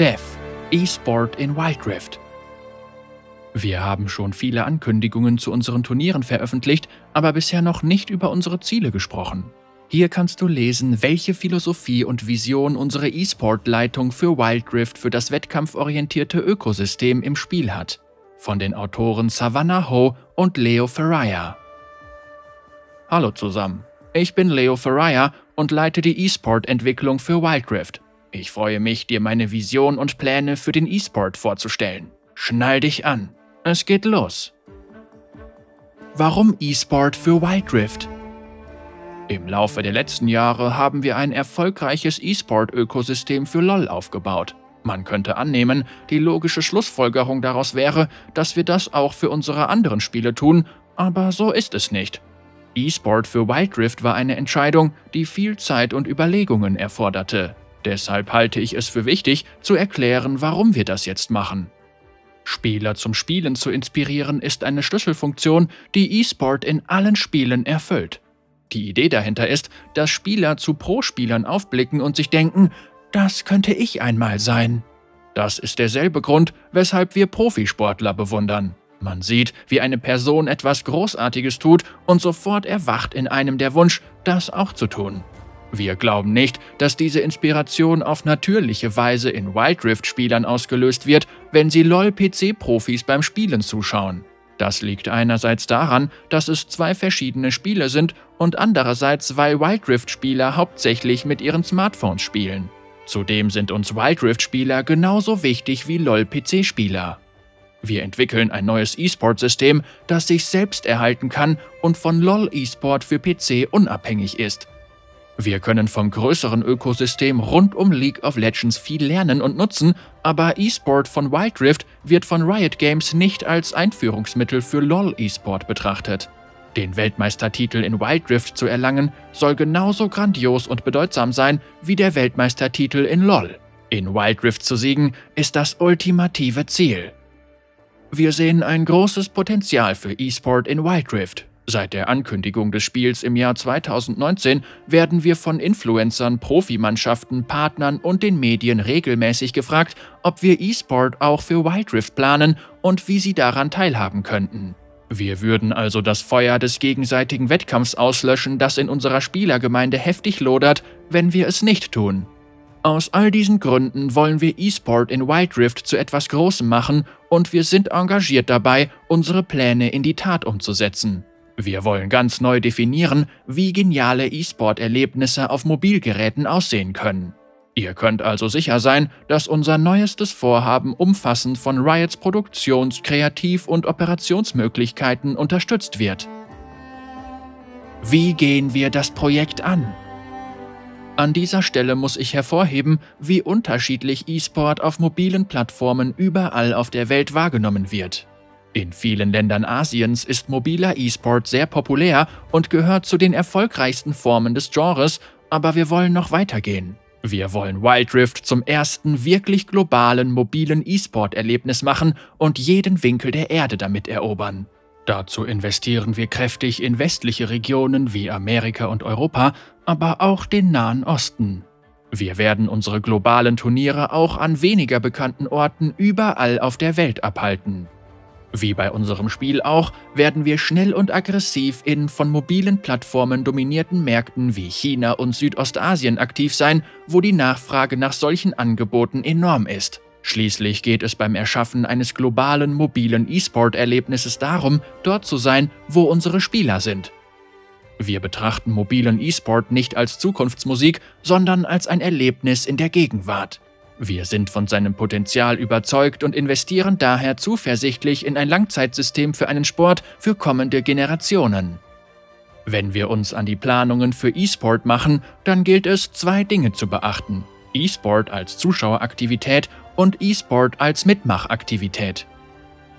DEF E-Sport in Wild Rift. Wir haben schon viele Ankündigungen zu unseren Turnieren veröffentlicht, aber bisher noch nicht über unsere Ziele gesprochen. Hier kannst du lesen, welche Philosophie und Vision unsere E-Sport-Leitung für Wild Rift für das wettkampforientierte Ökosystem im Spiel hat. Von den Autoren Savannah Ho und Leo Ferraya. Hallo zusammen, ich bin Leo Ferraya und leite die E-Sport-Entwicklung für Wild Rift. Ich freue mich, dir meine Vision und Pläne für den E-Sport vorzustellen. Schnall dich an. Es geht los. Warum E-Sport für Wild? Im Laufe der letzten Jahre haben wir ein erfolgreiches E-Sport-Ökosystem für LoL aufgebaut. Man könnte annehmen, die logische Schlussfolgerung daraus wäre, dass wir das auch für unsere anderen Spiele tun, aber so ist es nicht. E-Sport für Wild war eine Entscheidung, die viel Zeit und Überlegungen erforderte. Deshalb halte ich es für wichtig, zu erklären, warum wir das jetzt machen. Spieler zum Spielen zu inspirieren ist eine Schlüsselfunktion, die E-Sport in allen Spielen erfüllt. Die Idee dahinter ist, dass Spieler zu Pro-Spielern aufblicken und sich denken, das könnte ich einmal sein. Das ist derselbe Grund, weshalb wir Profisportler bewundern. Man sieht, wie eine Person etwas Großartiges tut und sofort erwacht in einem der Wunsch, das auch zu tun. Wir glauben nicht, dass diese Inspiration auf natürliche Weise in Wild Rift-Spielern ausgelöst wird, wenn sie LOL-PC-Profis beim Spielen zuschauen. Das liegt einerseits daran, dass es zwei verschiedene Spiele sind und andererseits, weil Wild Rift-Spieler hauptsächlich mit ihren Smartphones spielen. Zudem sind uns Wild Rift-Spieler genauso wichtig wie LOL-PC-Spieler. Wir entwickeln ein neues E-Sport-System, das sich selbst erhalten kann und von LOL E-Sport für PC unabhängig ist. Wir können vom größeren Ökosystem rund um League of Legends viel lernen und nutzen, aber E-Sport von Wild Rift wird von Riot Games nicht als Einführungsmittel für LoL E-Sport betrachtet. Den Weltmeistertitel in Wild Rift zu erlangen, soll genauso grandios und bedeutsam sein wie der Weltmeistertitel in LoL. In Wild Rift zu siegen, ist das ultimative Ziel. Wir sehen ein großes Potenzial für E-Sport in Wild Rift. Seit der Ankündigung des Spiels im Jahr 2019 werden wir von Influencern, Profimannschaften, Partnern und den Medien regelmäßig gefragt, ob wir E-Sport auch für Wild Rift planen und wie sie daran teilhaben könnten. Wir würden also das Feuer des gegenseitigen Wettkampfs auslöschen, das in unserer Spielergemeinde heftig lodert, wenn wir es nicht tun. Aus all diesen Gründen wollen wir E-Sport in Wild Rift zu etwas Großem machen und wir sind engagiert dabei, unsere Pläne in die Tat umzusetzen. Wir wollen ganz neu definieren, wie geniale E-Sport-Erlebnisse auf Mobilgeräten aussehen können. Ihr könnt also sicher sein, dass unser neuestes Vorhaben umfassend von Riots Produktions-, Kreativ- und Operationsmöglichkeiten unterstützt wird. Wie gehen wir das Projekt an? An dieser Stelle muss ich hervorheben, wie unterschiedlich E-Sport auf mobilen Plattformen überall auf der Welt wahrgenommen wird. In vielen Ländern Asiens ist mobiler E-Sport sehr populär und gehört zu den erfolgreichsten Formen des Genres, aber wir wollen noch weitergehen. Wir wollen Wild Rift zum ersten wirklich globalen mobilen E-Sport-Erlebnis machen und jeden Winkel der Erde damit erobern. Dazu investieren wir kräftig in westliche Regionen wie Amerika und Europa, aber auch den Nahen Osten. Wir werden unsere globalen Turniere auch an weniger bekannten Orten überall auf der Welt abhalten. Wie bei unserem Spiel auch, werden wir schnell und aggressiv in von mobilen Plattformen dominierten Märkten wie China und Südostasien aktiv sein, wo die Nachfrage nach solchen Angeboten enorm ist. Schließlich geht es beim Erschaffen eines globalen mobilen E-Sport-Erlebnisses darum, dort zu sein, wo unsere Spieler sind. Wir betrachten mobilen E-Sport nicht als Zukunftsmusik, sondern als ein Erlebnis in der Gegenwart. Wir sind von seinem Potenzial überzeugt und investieren daher zuversichtlich in ein Langzeitsystem für einen Sport für kommende Generationen. Wenn wir uns an die Planungen für E-Sport machen, dann gilt es, zwei Dinge zu beachten. E-Sport als Zuschaueraktivität und E-Sport als Mitmachaktivität.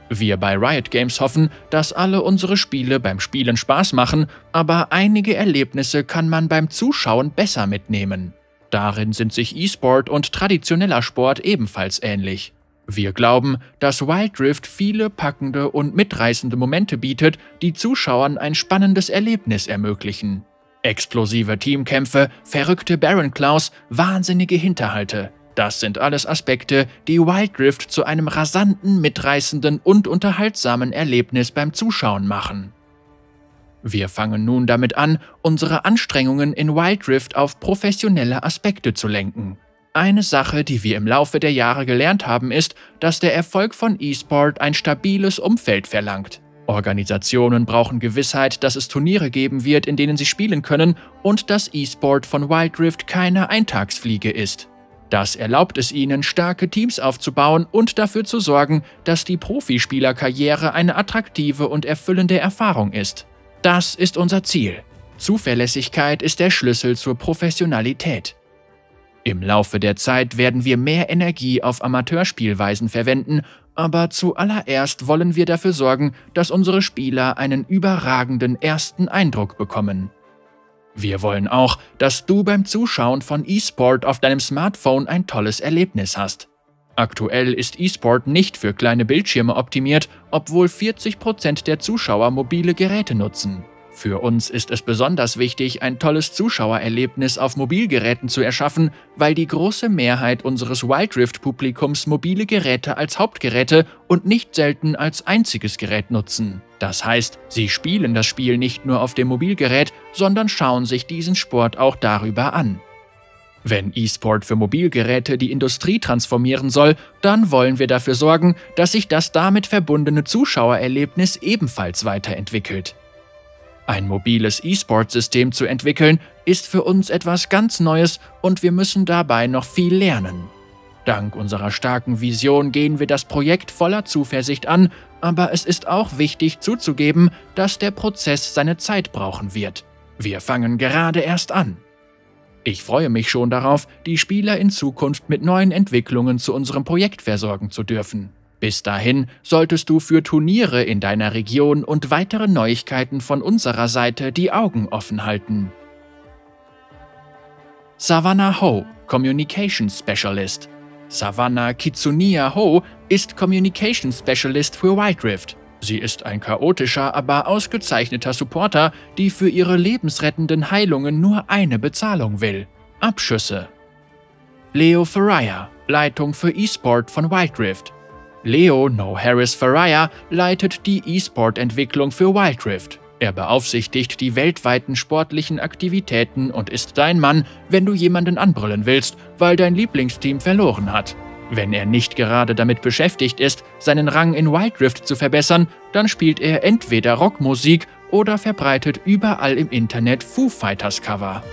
Wir bei Riot Games hoffen, dass alle unsere Spiele beim Spielen Spaß machen, aber einige Erlebnisse kann man beim Zuschauen besser mitnehmen. Darin sind sich E-Sport und traditioneller Sport ebenfalls ähnlich. Wir glauben, dass Wild Rift viele packende und mitreißende Momente bietet, die Zuschauern ein spannendes Erlebnis ermöglichen. Explosive Teamkämpfe, verrückte Baron Claws, wahnsinnige Hinterhalte. Das sind alles Aspekte, die Wild Rift zu einem rasanten, mitreißenden und unterhaltsamen Erlebnis beim Zuschauen machen. Wir fangen nun damit an, unsere Anstrengungen in Wild Rift auf professionelle Aspekte zu lenken. Eine Sache, die wir im Laufe der Jahre gelernt haben, ist, dass der Erfolg von E-Sport ein stabiles Umfeld verlangt. Organisationen brauchen Gewissheit, dass es Turniere geben wird, in denen sie spielen können und dass E-Sport von Wild Rift keine Eintagsfliege ist. Das erlaubt es ihnen, starke Teams aufzubauen und dafür zu sorgen, dass die Profispielerkarriere eine attraktive und erfüllende Erfahrung ist. Das ist unser Ziel. Zuverlässigkeit ist der Schlüssel zur Professionalität. Im Laufe der Zeit werden wir mehr Energie auf Amateurspielweisen verwenden, aber zuallererst wollen wir dafür sorgen, dass unsere Spieler einen überragenden ersten Eindruck bekommen. Wir wollen auch, dass du beim Zuschauen von E-Sport auf deinem Smartphone ein tolles Erlebnis hast. Aktuell ist E-Sport nicht für kleine Bildschirme optimiert, obwohl 40% der Zuschauer mobile Geräte nutzen. Für uns ist es besonders wichtig, ein tolles Zuschauererlebnis auf Mobilgeräten zu erschaffen, weil die große Mehrheit unseres Wild Rift-Publikums mobile Geräte als Hauptgeräte und nicht selten als einziges Gerät nutzen. Das heißt, sie spielen das Spiel nicht nur auf dem Mobilgerät, sondern schauen sich diesen Sport auch darüber an. Wenn E-Sport für Mobilgeräte die Industrie transformieren soll, dann wollen wir dafür sorgen, dass sich das damit verbundene Zuschauererlebnis ebenfalls weiterentwickelt. Ein mobiles E-Sport-System zu entwickeln, ist für uns etwas ganz Neues und wir müssen dabei noch viel lernen. Dank unserer starken Vision gehen wir das Projekt voller Zuversicht an, aber es ist auch wichtig zuzugeben, dass der Prozess seine Zeit brauchen wird. Wir fangen gerade erst an. Ich freue mich schon darauf, die Spieler in Zukunft mit neuen Entwicklungen zu unserem Projekt versorgen zu dürfen. Bis dahin solltest du für Turniere in deiner Region und weitere Neuigkeiten von unserer Seite die Augen offen halten. Savannah Ho, Communication Specialist. Savannah Kitsunia Ho ist Communication Specialist für Rift. Sie ist ein chaotischer, aber ausgezeichneter Supporter, die für ihre lebensrettenden Heilungen nur eine Bezahlung will. Abschüsse. Leo Faraya, Leitung für E-Sport von Wild Rift. Leo No Harris Faraya leitet die E-Sport-Entwicklung für Wild Rift. Er beaufsichtigt die weltweiten sportlichen Aktivitäten und ist dein Mann, wenn du jemanden anbrüllen willst, weil dein Lieblingsteam verloren hat. Wenn er nicht gerade damit beschäftigt ist, seinen Rang in Wild Rift zu verbessern, dann spielt er entweder Rockmusik oder verbreitet überall im Internet Foo Fighters Cover.